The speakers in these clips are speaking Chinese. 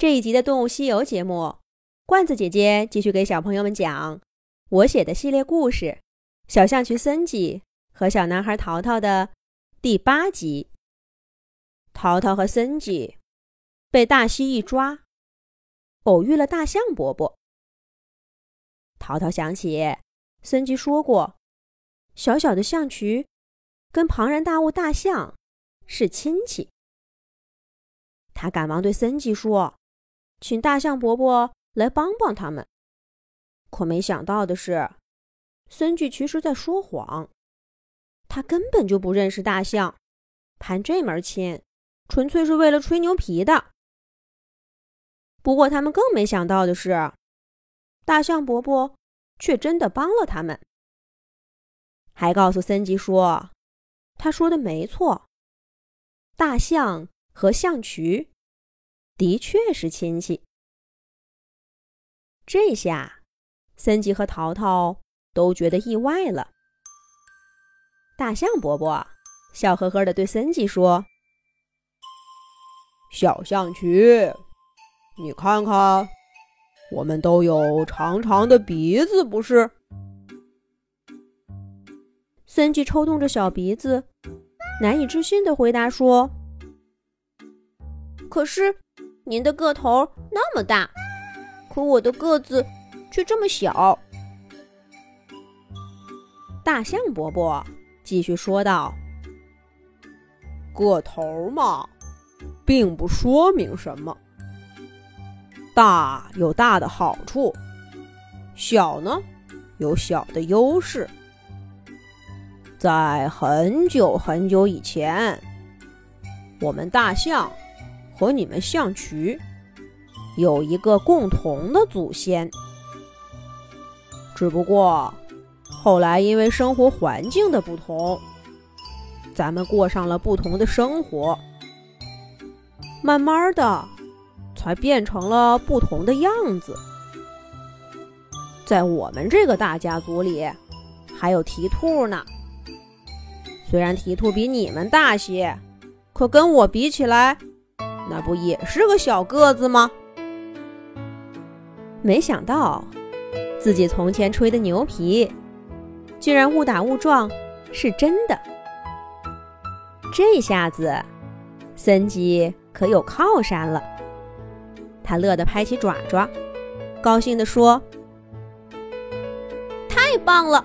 这一集的《动物西游》节目，罐子姐姐继续给小朋友们讲我写的系列故事《小象群森吉和小男孩淘淘》的第八集。淘淘和森吉被大蜥蜴抓，偶遇了大象伯伯。淘淘想起森吉说过，小小的象群跟庞然大物大象是亲戚。他赶忙对森吉说。请大象伯伯来帮帮他们，可没想到的是，森吉其实在说谎，他根本就不认识大象，攀这门亲，纯粹是为了吹牛皮的。不过他们更没想到的是，大象伯伯却真的帮了他们，还告诉森吉说，他说的没错，大象和象群。的确是亲戚。这下，森吉和淘淘都觉得意外了。大象伯伯笑呵呵的对森吉说：“小象群，你看看，我们都有长长的鼻子，不是？”森吉抽动着小鼻子，难以置信的回答说：“可是。”您的个头那么大，可我的个子却这么小。大象伯伯继续说道：“个头嘛，并不说明什么。大有大的好处，小呢有小的优势。在很久很久以前，我们大象。”和你们象渠有一个共同的祖先，只不过后来因为生活环境的不同，咱们过上了不同的生活，慢慢的才变成了不同的样子。在我们这个大家族里，还有蹄兔呢。虽然蹄兔比你们大些，可跟我比起来。那不也是个小个子吗？没想到自己从前吹的牛皮，居然误打误撞是真的。这下子，森吉可有靠山了。他乐得拍起爪爪，高兴地说：“太棒了！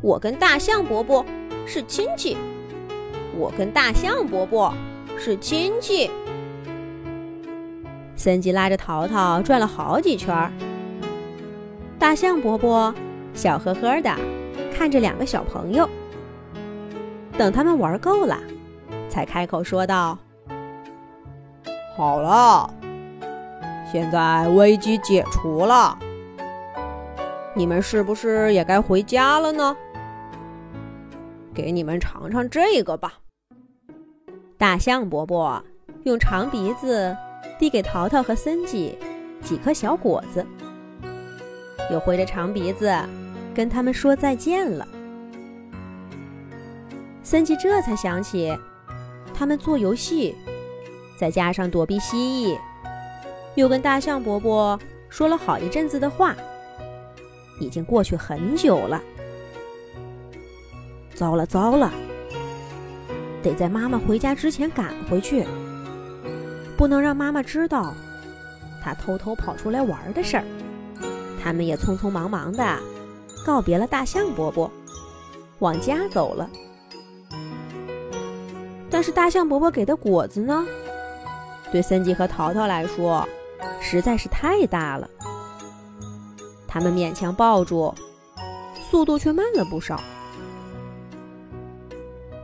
我跟大象伯伯是亲戚，我跟大象伯伯是亲戚。”森吉拉着淘淘转了好几圈儿大象伯伯笑呵呵的看着两个小朋友，等他们玩够了，才开口说道：“好了，现在危机解除了，你们是不是也该回家了呢？给你们尝尝这个吧。”大象伯伯用长鼻子。递给淘淘和森吉几颗小果子，又挥着长鼻子跟他们说再见了。森吉这才想起，他们做游戏，再加上躲避蜥蜴，又跟大象伯伯说了好一阵子的话，已经过去很久了。糟了糟了，得在妈妈回家之前赶回去。不能让妈妈知道他偷偷跑出来玩的事儿。他们也匆匆忙忙的告别了大象伯伯，往家走了。但是大象伯伯给的果子呢，对森吉和淘淘来说实在是太大了。他们勉强抱住，速度却慢了不少。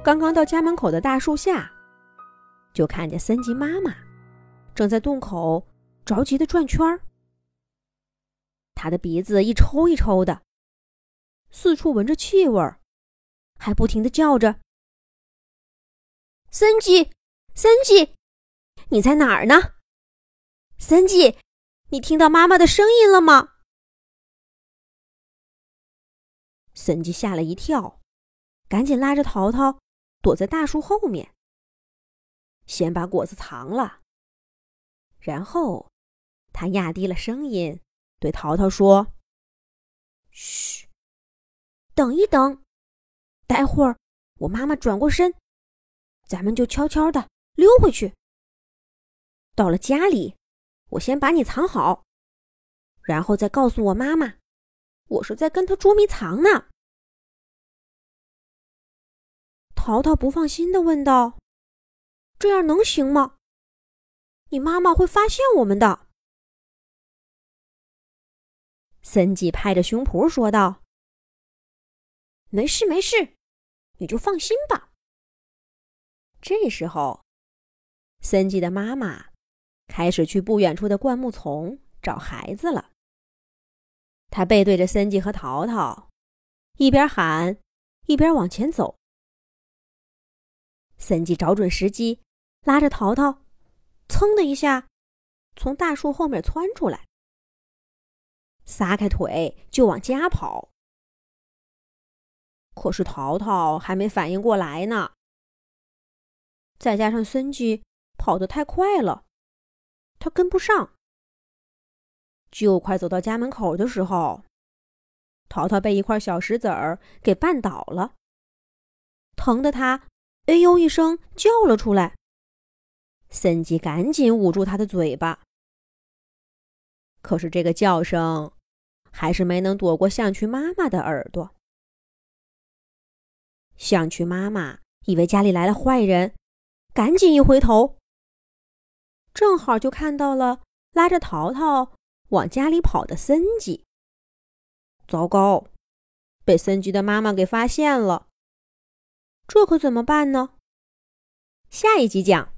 刚刚到家门口的大树下，就看见森吉妈妈。正在洞口着急的转圈儿，他的鼻子一抽一抽的，四处闻着气味儿，还不停的叫着：“森吉，森吉，你在哪儿呢？森吉，你听到妈妈的声音了吗？”森吉吓了一跳，赶紧拉着淘淘躲在大树后面，先把果子藏了。然后他压低了声音对淘淘说：“嘘，等一等，待会儿我妈妈转过身，咱们就悄悄的溜回去。到了家里，我先把你藏好，然后再告诉我妈妈，我是在跟她捉迷藏呢。”淘淘不放心的问道：“这样能行吗？你妈妈会发现我们的。”森吉拍着胸脯说道：“没事没事，你就放心吧。”这时候，森吉的妈妈开始去不远处的灌木丛找孩子了。他背对着森吉和淘淘，一边喊，一边往前走。森吉找准时机，拉着淘淘，噌的一下，从大树后面窜出来，撒开腿就往家跑。可是淘淘还没反应过来呢，再加上森吉跑得太快了，他跟不上。就快走到家门口的时候，淘淘被一块小石子儿给绊倒了，疼得他。哎呦！一声叫了出来。森吉赶紧捂住他的嘴巴，可是这个叫声还是没能躲过象群妈妈的耳朵。象群妈妈以为家里来了坏人，赶紧一回头，正好就看到了拉着淘淘往家里跑的森吉。糟糕，被森吉的妈妈给发现了。这可怎么办呢？下一集讲。